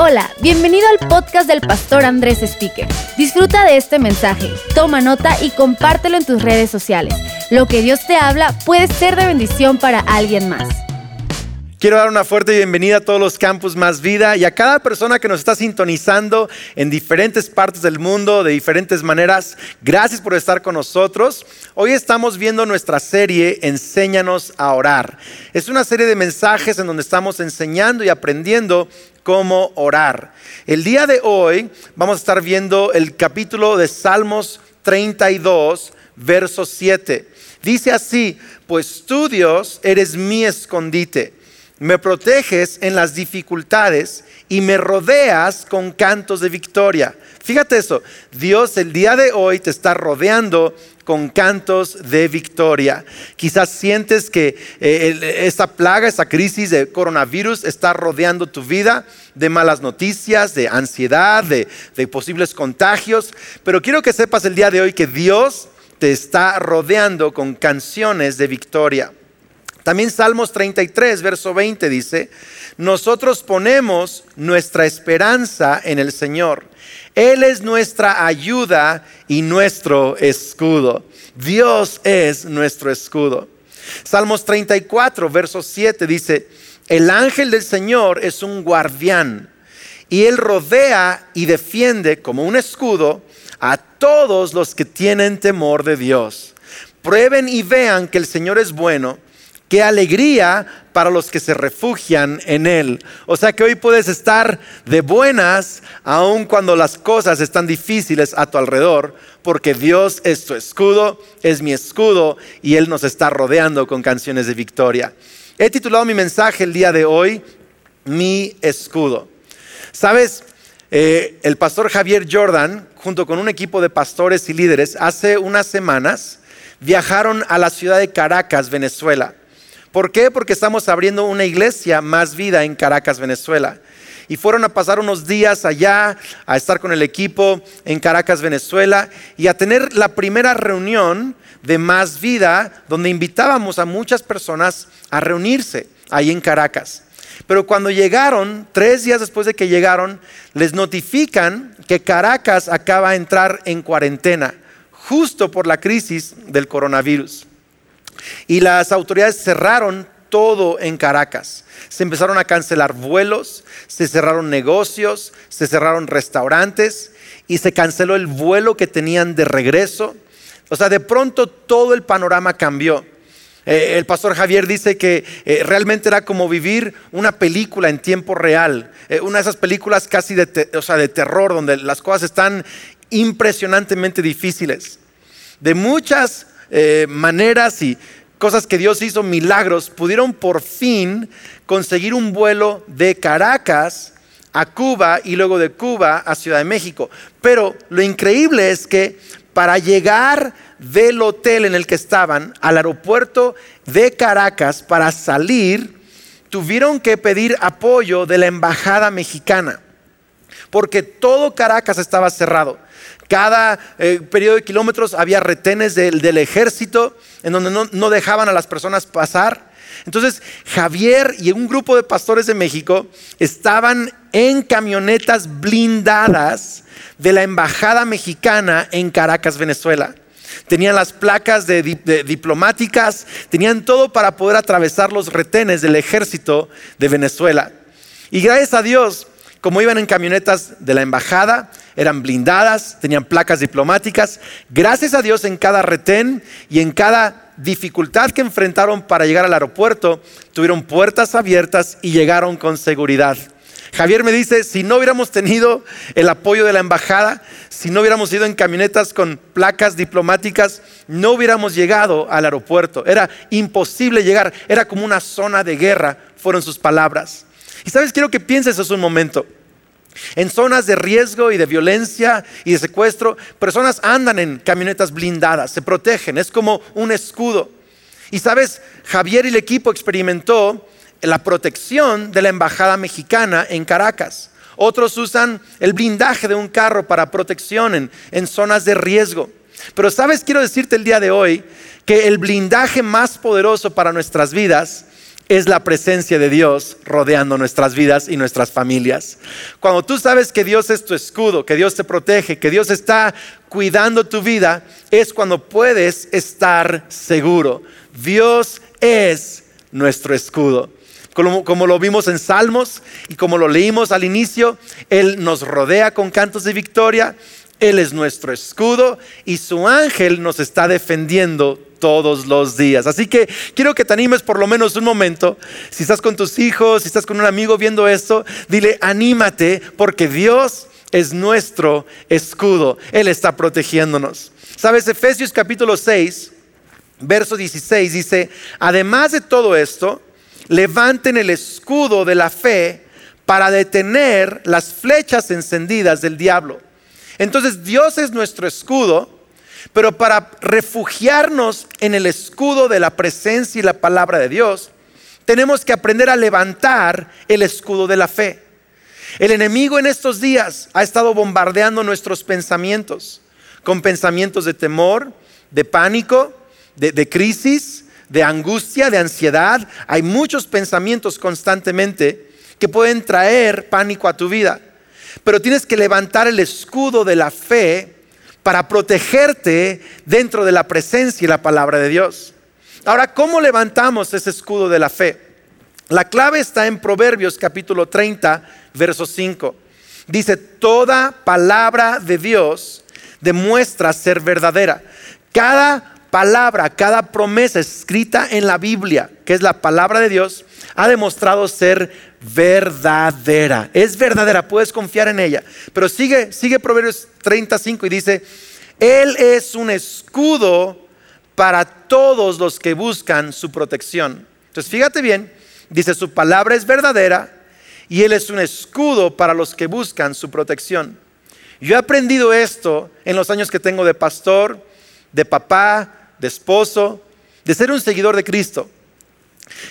Hola, bienvenido al podcast del pastor Andrés Speaker. Disfruta de este mensaje, toma nota y compártelo en tus redes sociales. Lo que Dios te habla puede ser de bendición para alguien más. Quiero dar una fuerte bienvenida a todos los campus Más Vida y a cada persona que nos está sintonizando en diferentes partes del mundo, de diferentes maneras. Gracias por estar con nosotros. Hoy estamos viendo nuestra serie Enséñanos a orar. Es una serie de mensajes en donde estamos enseñando y aprendiendo cómo orar. El día de hoy vamos a estar viendo el capítulo de Salmos 32, verso 7. Dice así, pues tú Dios eres mi escondite, me proteges en las dificultades y me rodeas con cantos de victoria. Fíjate eso, Dios el día de hoy te está rodeando con cantos de victoria. Quizás sientes que eh, esta plaga, esta crisis de coronavirus está rodeando tu vida de malas noticias, de ansiedad, de, de posibles contagios. Pero quiero que sepas el día de hoy que Dios te está rodeando con canciones de victoria. También Salmos 33, verso 20 dice, nosotros ponemos nuestra esperanza en el Señor. Él es nuestra ayuda y nuestro escudo. Dios es nuestro escudo. Salmos 34, verso 7 dice, el ángel del Señor es un guardián y él rodea y defiende como un escudo a todos los que tienen temor de Dios. Prueben y vean que el Señor es bueno Qué alegría para los que se refugian en Él. O sea que hoy puedes estar de buenas aun cuando las cosas están difíciles a tu alrededor, porque Dios es tu escudo, es mi escudo y Él nos está rodeando con canciones de victoria. He titulado mi mensaje el día de hoy, Mi escudo. Sabes, eh, el pastor Javier Jordan, junto con un equipo de pastores y líderes, hace unas semanas viajaron a la ciudad de Caracas, Venezuela. ¿Por qué? Porque estamos abriendo una iglesia más vida en Caracas, Venezuela. Y fueron a pasar unos días allá, a estar con el equipo en Caracas, Venezuela, y a tener la primera reunión de más vida, donde invitábamos a muchas personas a reunirse ahí en Caracas. Pero cuando llegaron, tres días después de que llegaron, les notifican que Caracas acaba de entrar en cuarentena, justo por la crisis del coronavirus. Y las autoridades cerraron todo en Caracas. Se empezaron a cancelar vuelos, se cerraron negocios, se cerraron restaurantes y se canceló el vuelo que tenían de regreso. O sea, de pronto todo el panorama cambió. Eh, el pastor Javier dice que eh, realmente era como vivir una película en tiempo real, eh, una de esas películas casi de, o sea, de terror, donde las cosas están impresionantemente difíciles. De muchas maneras y cosas que Dios hizo, milagros, pudieron por fin conseguir un vuelo de Caracas a Cuba y luego de Cuba a Ciudad de México. Pero lo increíble es que para llegar del hotel en el que estaban al aeropuerto de Caracas para salir, tuvieron que pedir apoyo de la embajada mexicana, porque todo Caracas estaba cerrado. Cada eh, periodo de kilómetros había retenes del, ejército en donde no, dejaban a las personas pasar. Entonces Javier y un grupo de pastores de México estaban en camionetas blindadas de la embajada mexicana en Caracas, Venezuela. Tenían las placas diplomáticas, tenían todo para poder atravesar los retenes del ejército de Venezuela. Y gracias a Dios, como iban en camionetas de la embajada, eran blindadas, tenían placas diplomáticas. Gracias a Dios en cada retén y en cada dificultad que enfrentaron para llegar al aeropuerto, tuvieron puertas abiertas y llegaron con seguridad. Javier me dice, si no hubiéramos tenido el apoyo de la embajada, si no hubiéramos ido en camionetas con placas diplomáticas, no hubiéramos llegado al aeropuerto. Era imposible llegar, era como una zona de guerra, fueron sus palabras. Y sabes, quiero que pienses eso un momento. En zonas de riesgo y de violencia y de secuestro, personas andan en camionetas blindadas, se protegen, es como un escudo. Y sabes, Javier y el equipo experimentó la protección de la embajada mexicana en Caracas. Otros usan el blindaje de un carro para protección en, en zonas de riesgo. Pero sabes, quiero decirte el día de hoy que el blindaje más poderoso para nuestras vidas es la presencia de Dios rodeando nuestras vidas y nuestras familias. Cuando tú sabes que Dios es tu escudo, que Dios te protege, que Dios está cuidando tu vida, es cuando puedes estar seguro. Dios es nuestro escudo. Como, lo vimos en Salmos y como lo leímos al inicio, Él nos rodea con cantos de victoria, Él es nuestro escudo y su ángel nos está defendiendo todos los días. Así que quiero que te animes por lo menos un momento. Si estás con tus hijos, si estás con un amigo viendo esto, dile, anímate porque Dios es nuestro escudo. Él está protegiéndonos. Sabes, Efesios capítulo 6, verso 16 dice, además de todo esto, levanten el escudo de la fe para detener las flechas encendidas del diablo. Entonces Dios es nuestro escudo, pero para refugiarnos en el escudo de la presencia y la palabra de Dios, tenemos que aprender a levantar el escudo de la fe. El enemigo en estos días ha estado bombardeando nuestros pensamientos con pensamientos de temor, de pánico, de, crisis, de angustia, de ansiedad. Hay muchos pensamientos constantemente que pueden traer pánico a tu vida. Pero tienes que levantar el escudo de la fe para protegerte dentro de la presencia y la palabra de Dios. Ahora, ¿cómo levantamos ese escudo de la fe? La clave está en Proverbios capítulo 30, verso 5. Dice, toda palabra de Dios demuestra ser verdadera. Cada palabra, cada promesa escrita en la Biblia, que es la palabra de Dios, ha demostrado ser verdadera. Es verdadera, puedes confiar en ella. Pero sigue, sigue Proverbios 35 y dice, Él es un escudo para todos los que buscan su protección. Entonces, fíjate bien, dice, su palabra es verdadera y Él es un escudo para los que buscan su protección. Yo he aprendido esto en los años que tengo de pastor, de papá, de esposo, de ser un seguidor de Cristo.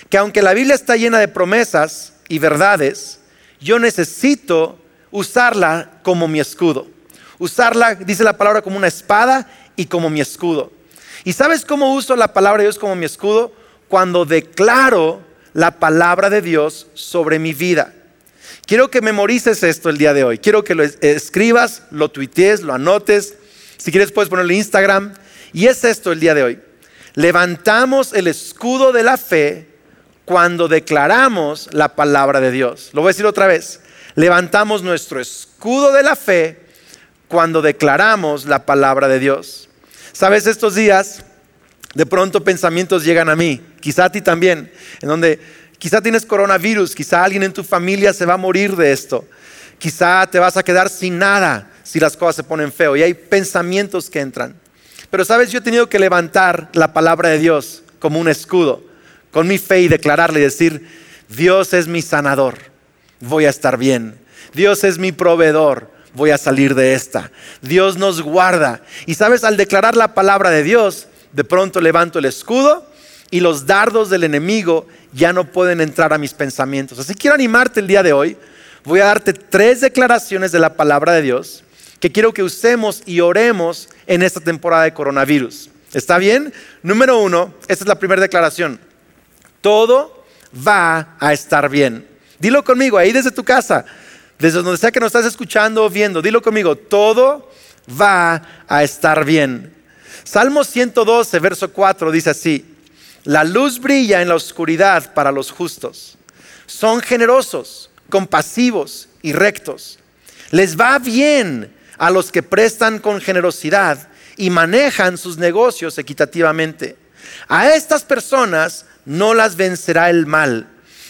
Que aunque la Biblia está llena de promesas y verdades, yo necesito usarla como mi escudo. Usarla, dice la palabra, como una espada y como mi escudo. ¿Y sabes cómo uso la palabra de Dios como mi escudo? Cuando declaro la palabra de Dios sobre mi vida. Quiero que memorices esto el día de hoy. Quiero que lo escribas, lo tuitees, lo anotes. Si quieres puedes ponerlo en Instagram. Y es esto el día de hoy. Levantamos el escudo de la fe cuando declaramos la palabra de Dios. Lo voy a decir otra vez. Levantamos nuestro escudo de la fe cuando declaramos la palabra de Dios. Sabes, estos días de pronto pensamientos llegan a mí, quizá a ti también, en donde quizá tienes coronavirus, quizá alguien en tu familia se va a morir de esto, quizá te vas a quedar sin nada si las cosas se ponen feo y hay pensamientos que entran. Pero sabes, yo he tenido que levantar la palabra de Dios como un escudo, con mi fe y declararle y decir, Dios es mi sanador, voy a estar bien. Dios es mi proveedor, voy a salir de esta. Dios nos guarda. Y sabes, al declarar la palabra de Dios, de pronto levanto el escudo y los dardos del enemigo ya no pueden entrar a mis pensamientos. Así quiero animarte el día de hoy. Voy a darte tres declaraciones de la palabra de Dios que quiero que usemos y oremos en esta temporada de coronavirus. ¿Está bien? Número uno, esta es la primera declaración. Todo va a estar bien. Dilo conmigo, ahí desde tu casa, desde donde sea que nos estás escuchando o viendo, dilo conmigo, todo va a estar bien. Salmo 112, verso 4 dice así, la luz brilla en la oscuridad para los justos. Son generosos, compasivos y rectos. Les va bien a los que prestan con generosidad y manejan sus negocios equitativamente. A estas personas no las vencerá el mal.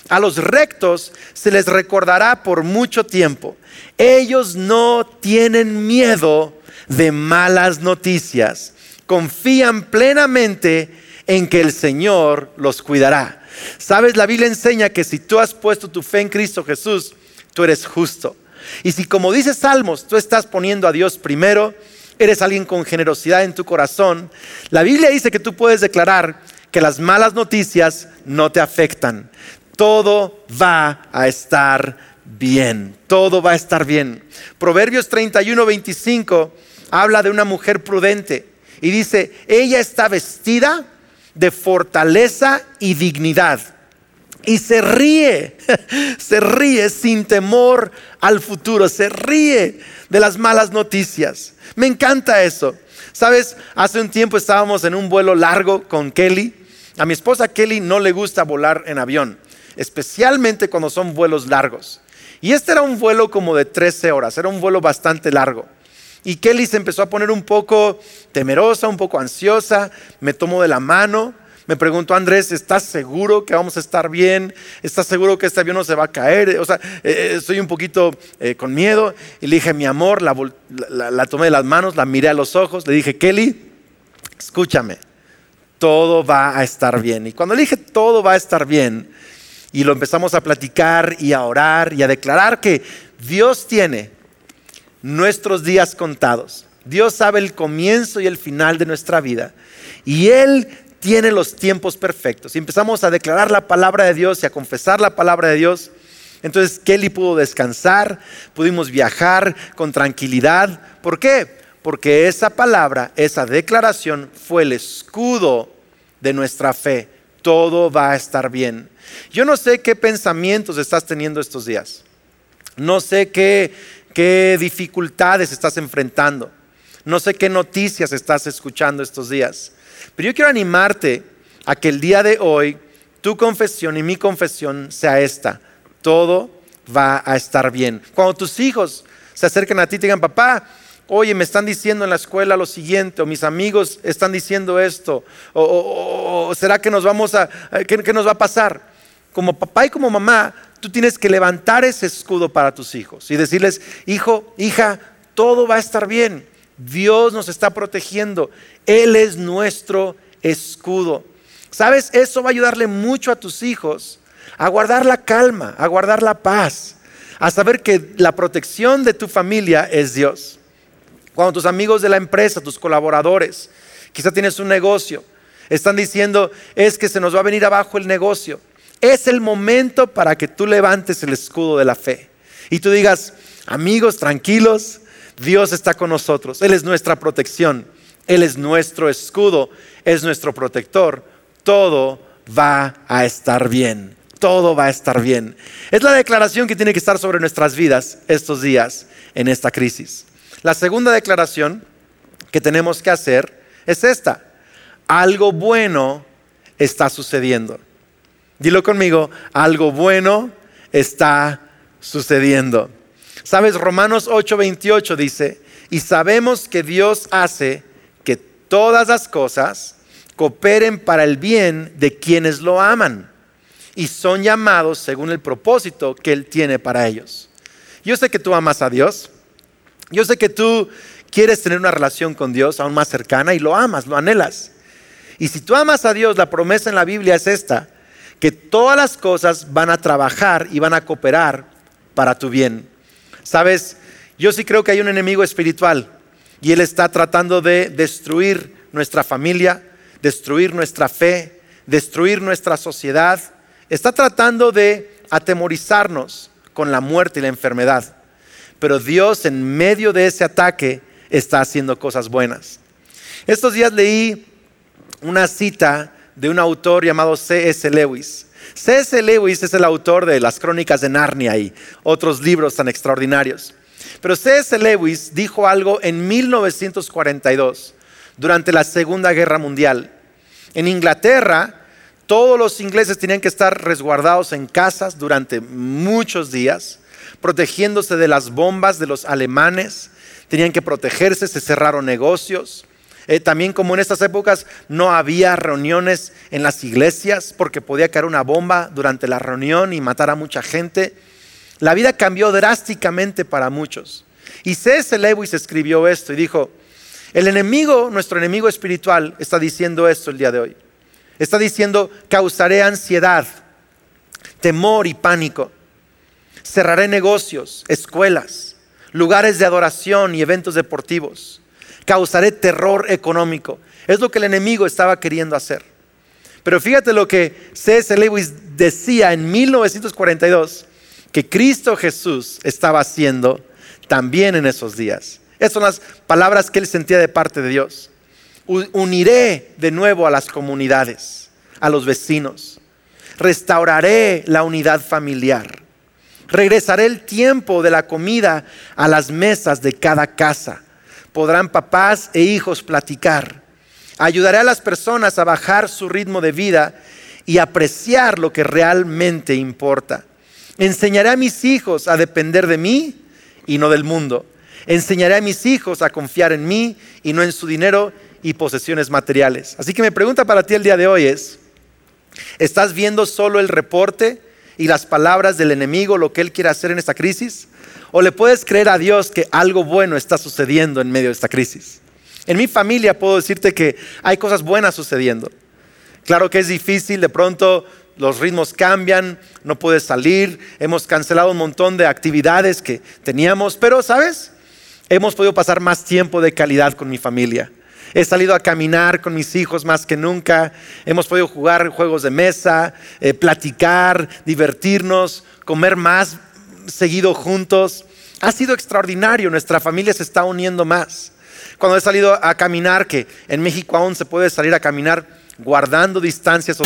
A los rectos se les recordará por mucho tiempo. Ellos no tienen miedo de malas noticias. Confían plenamente en que el Señor los cuidará. Sabes, la Biblia enseña que si tú has puesto tu fe en Cristo Jesús, tú eres justo. Y si como dice Salmos, tú estás poniendo a Dios primero, eres alguien con generosidad en tu corazón, la Biblia dice que tú puedes declarar que las malas noticias no te afectan. Todo va a estar bien. Todo va a estar bien. Proverbios 31, 25 habla de una mujer prudente y dice, ella está vestida de fortaleza y dignidad y se ríe, se ríe sin temor al futuro, se ríe de las malas noticias. Me encanta eso. Sabes, hace un tiempo estábamos en un vuelo largo con Kelly. A mi esposa Kelly no le gusta volar en avión, especialmente cuando son vuelos largos. Y este era un vuelo como de 13 horas, era un vuelo bastante largo. Y Kelly se empezó a poner un poco temerosa, un poco ansiosa, me tomó de la mano me preguntó Andrés, ¿estás seguro que vamos a estar bien? ¿Estás seguro que este avión no se va a caer? O sea, eh, eh, estoy un poquito eh, con miedo. Y le dije, mi amor, la, la tomé de las manos, la miré a los ojos, le dije, Kelly, escúchame, todo va a estar bien. Y cuando le dije, todo va a estar bien, y lo empezamos a platicar y a orar y a declarar que Dios tiene nuestros días contados. Dios sabe el comienzo y el final de nuestra vida. Y Él tiene los tiempos perfectos. Y empezamos a declarar la palabra de Dios y a confesar la palabra de Dios. Entonces Kelly pudo descansar, pudimos viajar con tranquilidad. ¿Por qué? Porque esa palabra, esa declaración fue el escudo de nuestra fe. Todo va a estar bien. Yo no sé qué pensamientos estás teniendo estos días. No sé qué, qué dificultades estás enfrentando. No sé qué noticias estás escuchando estos días. Pero yo quiero animarte a que el día de hoy tu confesión y mi confesión sea esta. Todo va a estar bien. Cuando tus hijos se acerquen a ti y digan, papá, oye, me están diciendo en la escuela lo siguiente, o mis amigos están diciendo esto, o, será que nos vamos a, ¿qué, ¿qué, nos va a pasar? Como papá y como mamá, tú tienes que levantar ese escudo para tus hijos y decirles, hijo, hija, todo va a estar bien. Dios nos está protegiendo. Él es nuestro escudo. ¿Sabes? Eso va a ayudarle mucho a tus hijos a guardar la calma, a guardar la paz, a saber que la protección de tu familia es Dios. Cuando tus amigos de la empresa, tus colaboradores, quizá tienes un negocio, están diciendo, es que se nos va a venir abajo el negocio. Es el momento para que tú levantes el escudo de la fe y tú digas, amigos, tranquilos, Dios está con nosotros, Él es nuestra protección, Él es nuestro escudo, es nuestro protector. Todo va a estar bien, todo va a estar bien. Es la declaración que tiene que estar sobre nuestras vidas estos días en esta crisis. La segunda declaración que tenemos que hacer es esta. Algo bueno está sucediendo. Dilo conmigo, algo bueno está sucediendo. Sabes, Romanos 8:28 dice, y sabemos que Dios hace que todas las cosas cooperen para el bien de quienes lo aman y son llamados según el propósito que Él tiene para ellos. Yo sé que tú amas a Dios, yo sé que tú quieres tener una relación con Dios aún más cercana y lo amas, lo anhelas. Y si tú amas a Dios, la promesa en la Biblia es esta, que todas las cosas van a trabajar y van a cooperar para tu bien. Sabes, yo sí creo que hay un enemigo espiritual y él está tratando de destruir nuestra familia, destruir nuestra fe, destruir nuestra sociedad. Está tratando de atemorizarnos con la muerte y la enfermedad. Pero Dios en medio de ese ataque está haciendo cosas buenas. Estos días leí una cita de un autor llamado C.S. Lewis. C.S. Lewis es el autor de las crónicas de Narnia y otros libros tan extraordinarios. Pero C.S. Lewis dijo algo en 1942, durante la Segunda Guerra Mundial. En Inglaterra, todos los ingleses tenían que estar resguardados en casas durante muchos días, protegiéndose de las bombas de los alemanes, tenían que protegerse, se cerraron negocios, eh, también como en estas épocas no había reuniones en las iglesias porque podía caer una bomba durante la reunión y matar a mucha gente. La vida cambió drásticamente para muchos. Y C.S. Lewis escribió esto y dijo, el enemigo, nuestro enemigo espiritual, está diciendo esto el día de hoy. Está diciendo, causaré ansiedad, temor y pánico. Cerraré negocios, escuelas, lugares de adoración y eventos deportivos causaré terror económico. Es lo que el enemigo estaba queriendo hacer. Pero fíjate lo que C.S. Lewis decía en 1942, que Cristo Jesús estaba haciendo también en esos días. Esas son las palabras que él sentía de parte de Dios. Uniré de nuevo a las comunidades, a los vecinos. restauraré la unidad familiar. Regresaré el tiempo de la comida a las mesas de cada casa. Podrán papás e hijos platicar. Ayudaré a las personas a bajar su ritmo de vida y apreciar lo que realmente importa. Enseñaré a mis hijos a depender de mí y no del mundo. Enseñaré a mis hijos a confiar en mí y no en su dinero y posesiones materiales. Así que mi pregunta para ti el día de hoy es, ¿estás viendo solo el reporte y las palabras del enemigo, lo que él quiere hacer en esta crisis? ¿O le puedes creer a Dios que algo bueno está sucediendo en medio de esta crisis? En mi familia puedo decirte que hay cosas buenas sucediendo. Claro que es difícil, de pronto los ritmos cambian, no puedes salir, hemos cancelado un montón de actividades que teníamos, pero ¿sabes? Hemos podido pasar más tiempo de calidad con mi familia. He salido a caminar con mis hijos más que nunca. Hemos podido jugar juegos de mesa, eh, platicar, divertirnos, comer más seguido juntos. Ha sido extraordinario. Nuestra familia se está uniendo más. Cuando he salido a caminar, que en México aún se puede salir a caminar guardando distancias.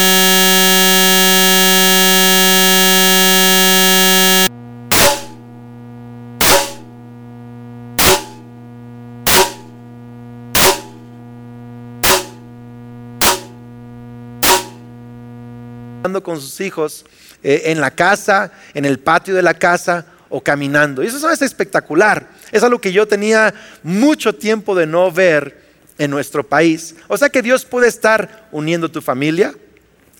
Con sus hijos eh, en la casa, en el patio de la casa o caminando. Y eso es espectacular. Es algo que yo tenía mucho tiempo de no ver en nuestro país. O sea que Dios puede estar uniendo tu familia.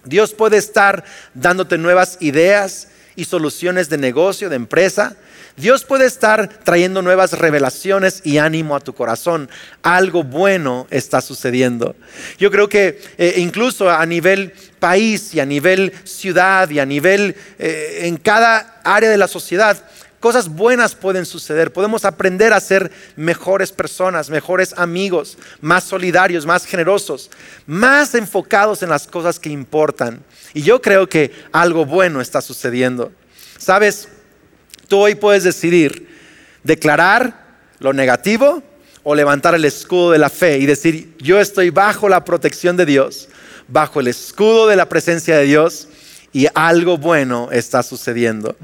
Dios puede estar dándote nuevas ideas y soluciones de negocio, de empresa. Dios puede estar trayendo nuevas revelaciones y ánimo a tu corazón. Algo bueno está sucediendo. Yo creo que eh, incluso a nivel país y a nivel ciudad y a nivel eh, en cada área de la sociedad, cosas buenas pueden suceder. Podemos aprender a ser mejores personas, mejores amigos, más solidarios, más generosos, más enfocados en las cosas que importan. Y yo creo que algo bueno está sucediendo. ¿Sabes? Tú hoy puedes decidir declarar lo negativo o levantar el escudo de la fe y decir, yo estoy bajo la protección de Dios, bajo el escudo de la presencia de Dios y algo bueno está sucediendo.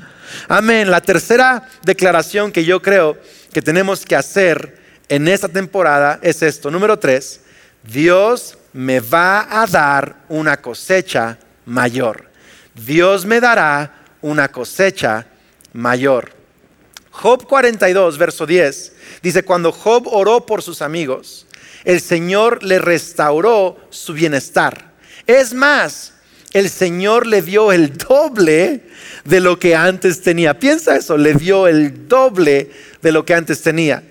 Amén. La tercera declaración que yo creo que tenemos que hacer en esta temporada es esto. Número tres, Dios me va a dar una cosecha mayor. Dios me dará una cosecha mayor. Job 42, verso 10, dice, cuando Job oró por sus amigos, el Señor le restauró su bienestar. Es más, el Señor le dio el doble de lo que antes tenía. Piensa eso, le dio el doble de lo que antes tenía.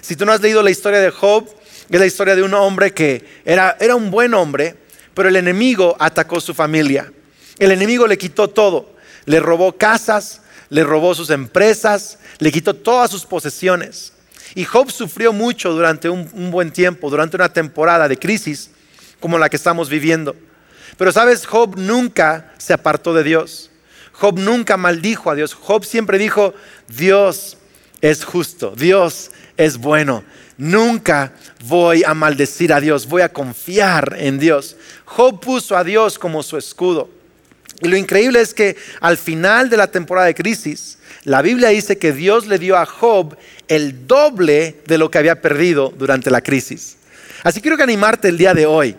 Si tú no has leído la historia de Job, es la historia de un hombre que era, era un buen hombre, pero el enemigo atacó su familia. El enemigo le quitó todo. Le robó casas, le robó sus empresas, le quitó todas sus posesiones. Y Job sufrió mucho durante un, buen tiempo, durante una temporada de crisis como la que estamos viviendo. Pero sabes, Job nunca se apartó de Dios. Job nunca maldijo a Dios. Job siempre dijo, Dios es justo, Dios es bueno. Nunca voy a maldecir a Dios, voy a confiar en Dios. Job puso a Dios como su escudo. Y lo increíble es que al final de la temporada de crisis, la Biblia dice que Dios le dio a Job el doble de lo que había perdido durante la crisis. Así quiero que animarte el día de hoy.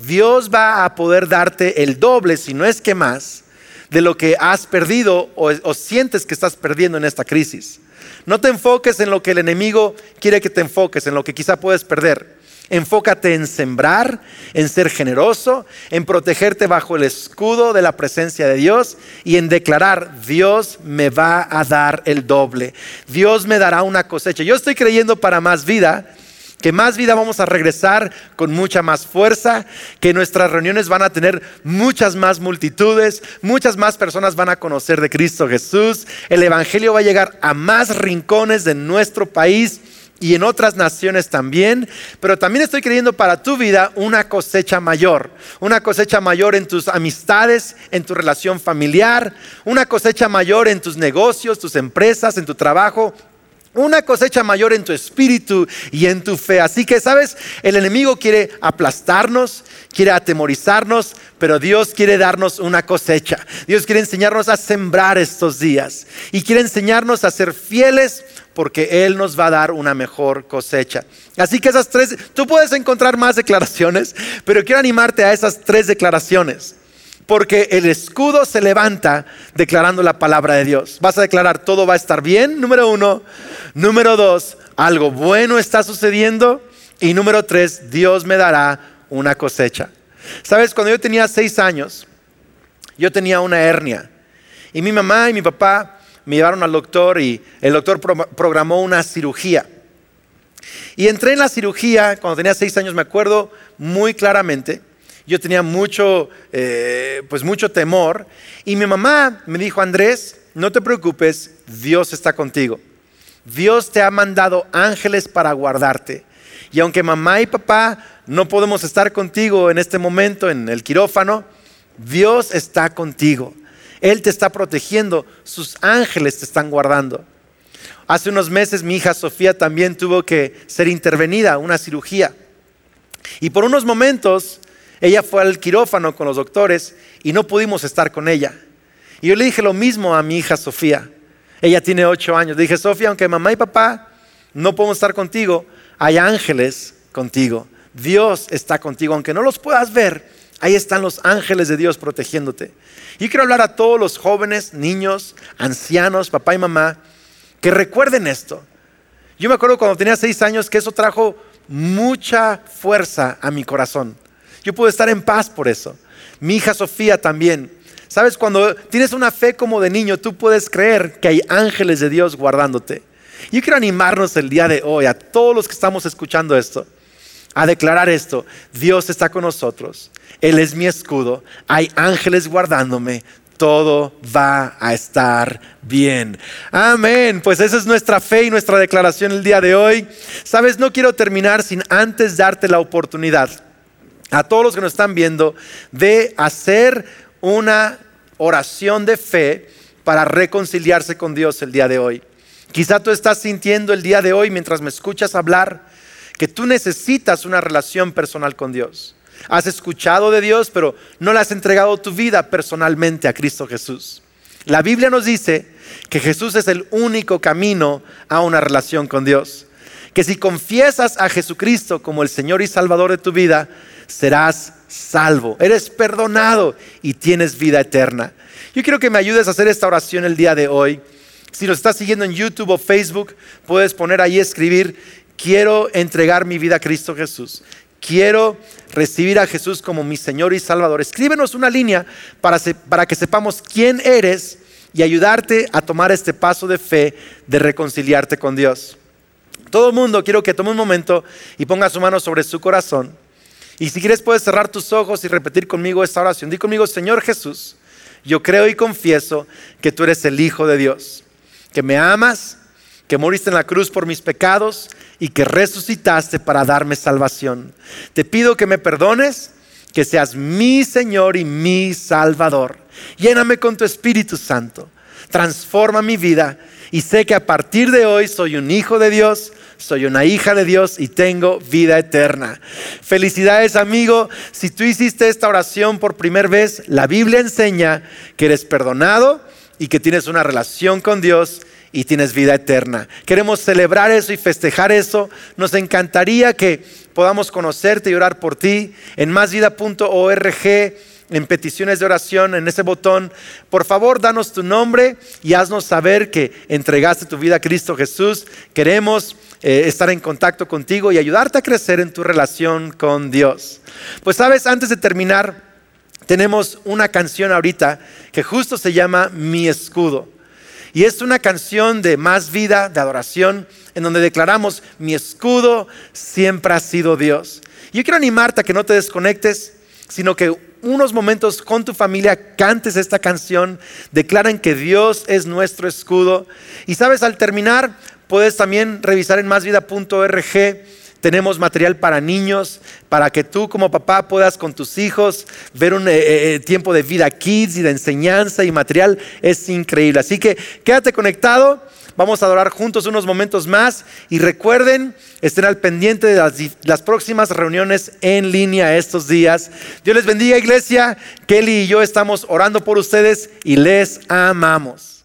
Dios va a poder darte el doble, si no es que más, de lo que has perdido o, sientes que estás perdiendo en esta crisis. No te enfoques en lo que el enemigo quiere que te enfoques, en lo que quizá puedes perder. Enfócate en sembrar, en ser generoso, en protegerte bajo el escudo de la presencia de Dios y en declarar, Dios me va a dar el doble. Dios me dará una cosecha. Yo estoy creyendo para más vida que más vida vamos a regresar con mucha más fuerza, que nuestras reuniones van a tener muchas más multitudes, muchas más personas van a conocer de Cristo Jesús, el Evangelio va a llegar a más rincones de nuestro país y en otras naciones también, pero también estoy creyendo para tu vida una cosecha mayor, una cosecha mayor en tus amistades, en tu relación familiar, una cosecha mayor en tus negocios, tus empresas, en tu trabajo, Una cosecha mayor en tu espíritu y en tu fe. Así que, ¿sabes? El enemigo quiere aplastarnos, quiere atemorizarnos, pero Dios quiere darnos una cosecha. Dios quiere enseñarnos a sembrar estos días y quiere enseñarnos a ser fieles porque Él nos va a dar una mejor cosecha. Así que esas tres, tú puedes encontrar más declaraciones, pero quiero animarte a esas tres declaraciones. Porque el escudo se levanta declarando la palabra de Dios. Vas a declarar todo va a estar bien, número uno. Número dos, algo bueno está sucediendo. Y número tres, Dios me dará una cosecha. Sabes, cuando yo tenía seis años, yo tenía una hernia. Y mi mamá y mi papá me llevaron al doctor y el doctor programó una cirugía. Y entré en la cirugía cuando tenía seis años, me acuerdo muy claramente. Yo tenía mucho, eh, pues mucho temor. Y mi mamá me dijo, Andrés, no te preocupes, Dios está contigo. Dios te ha mandado ángeles para guardarte. Y aunque mamá y papá no podemos estar contigo en este momento en el quirófano, Dios está contigo. Él te está protegiendo, sus ángeles te están guardando. Hace unos meses mi hija Sofía también tuvo que ser intervenida, una cirugía. Y por unos momentos ella fue al quirófano con los doctores y no pudimos estar con ella. Y yo le dije lo mismo a mi hija Sofía. Ella tiene ocho años. Le dije, Sofía, aunque mamá y papá no podemos estar contigo, hay ángeles contigo. Dios está contigo. Aunque no los puedas ver, ahí están los ángeles de Dios protegiéndote. Y quiero hablar a todos los jóvenes, niños, ancianos, papá y mamá, que recuerden esto. Yo me acuerdo cuando tenía seis años que eso trajo mucha fuerza a mi corazón. Yo pude estar en paz por eso. Mi hija Sofía también. Sabes, cuando tienes una fe como de niño, tú puedes creer que hay ángeles de Dios guardándote. Yo quiero animarnos el día de hoy, a todos los que estamos escuchando esto, a declarar esto. Dios está con nosotros. Él es mi escudo. Hay ángeles guardándome. Todo va a estar bien. Amén. Pues esa es nuestra fe y nuestra declaración el día de hoy. Sabes, no quiero terminar sin antes darte la oportunidad a todos los que nos están viendo de hacer una oración de fe para reconciliarse con Dios el día de hoy. Quizá tú estás sintiendo el día de hoy mientras me escuchas hablar que tú necesitas una relación personal con Dios. Has escuchado de Dios, pero no le has entregado tu vida personalmente a Cristo Jesús. La Biblia nos dice que Jesús es el único camino a una relación con Dios. Que si confiesas a Jesucristo como el Señor y Salvador de tu vida, serás salvo, eres perdonado y tienes vida eterna. Yo quiero que me ayudes a hacer esta oración el día de hoy. Si nos estás siguiendo en YouTube o Facebook, puedes poner ahí escribir, quiero entregar mi vida a Cristo Jesús. Quiero recibir a Jesús como mi Señor y Salvador. Escríbenos una línea para, para que sepamos quién eres y ayudarte a tomar este paso de fe de reconciliarte con Dios. Todo el mundo quiero que tome un momento y ponga su mano sobre su corazón. Y si quieres puedes cerrar tus ojos y repetir conmigo esta oración. Di conmigo, Señor Jesús, yo creo y confieso que tú eres el Hijo de Dios, que me amas, que moriste en la cruz por mis pecados y que resucitaste para darme salvación. Te pido que me perdones, que seas mi Señor y mi Salvador. Lléname con tu Espíritu Santo. Transforma mi vida y sé que a partir de hoy soy un hijo de Dios soy una hija de Dios y tengo vida eterna. Felicidades amigo, si tú hiciste esta oración por primera vez, la Biblia enseña que eres perdonado y que tienes una relación con Dios y tienes vida eterna. Queremos celebrar eso y festejar eso. Nos encantaría que podamos conocerte y orar por ti en másvida.org en peticiones de oración, en ese botón, por favor, danos tu nombre y haznos saber que entregaste tu vida a Cristo Jesús. Queremos eh, estar en contacto contigo y ayudarte a crecer en tu relación con Dios. Pues sabes, antes de terminar, tenemos una canción ahorita que justo se llama Mi escudo. Y es una canción de más vida, de adoración, en donde declaramos, mi escudo siempre ha sido Dios. Yo quiero animarte a que no te desconectes, sino que unos momentos con tu familia cantes esta canción, declaren que Dios es nuestro escudo. Y sabes, al terminar, Puedes también revisar en másvida.org. Tenemos material para niños, para que tú como papá puedas con tus hijos ver un eh, eh, tiempo de vida kids y de enseñanza y material. Es increíble. Así que quédate conectado. Vamos a adorar juntos unos momentos más y recuerden, estén al pendiente de las, las próximas reuniones en línea estos días. Dios les bendiga iglesia. Kelly y yo estamos orando por ustedes y les amamos.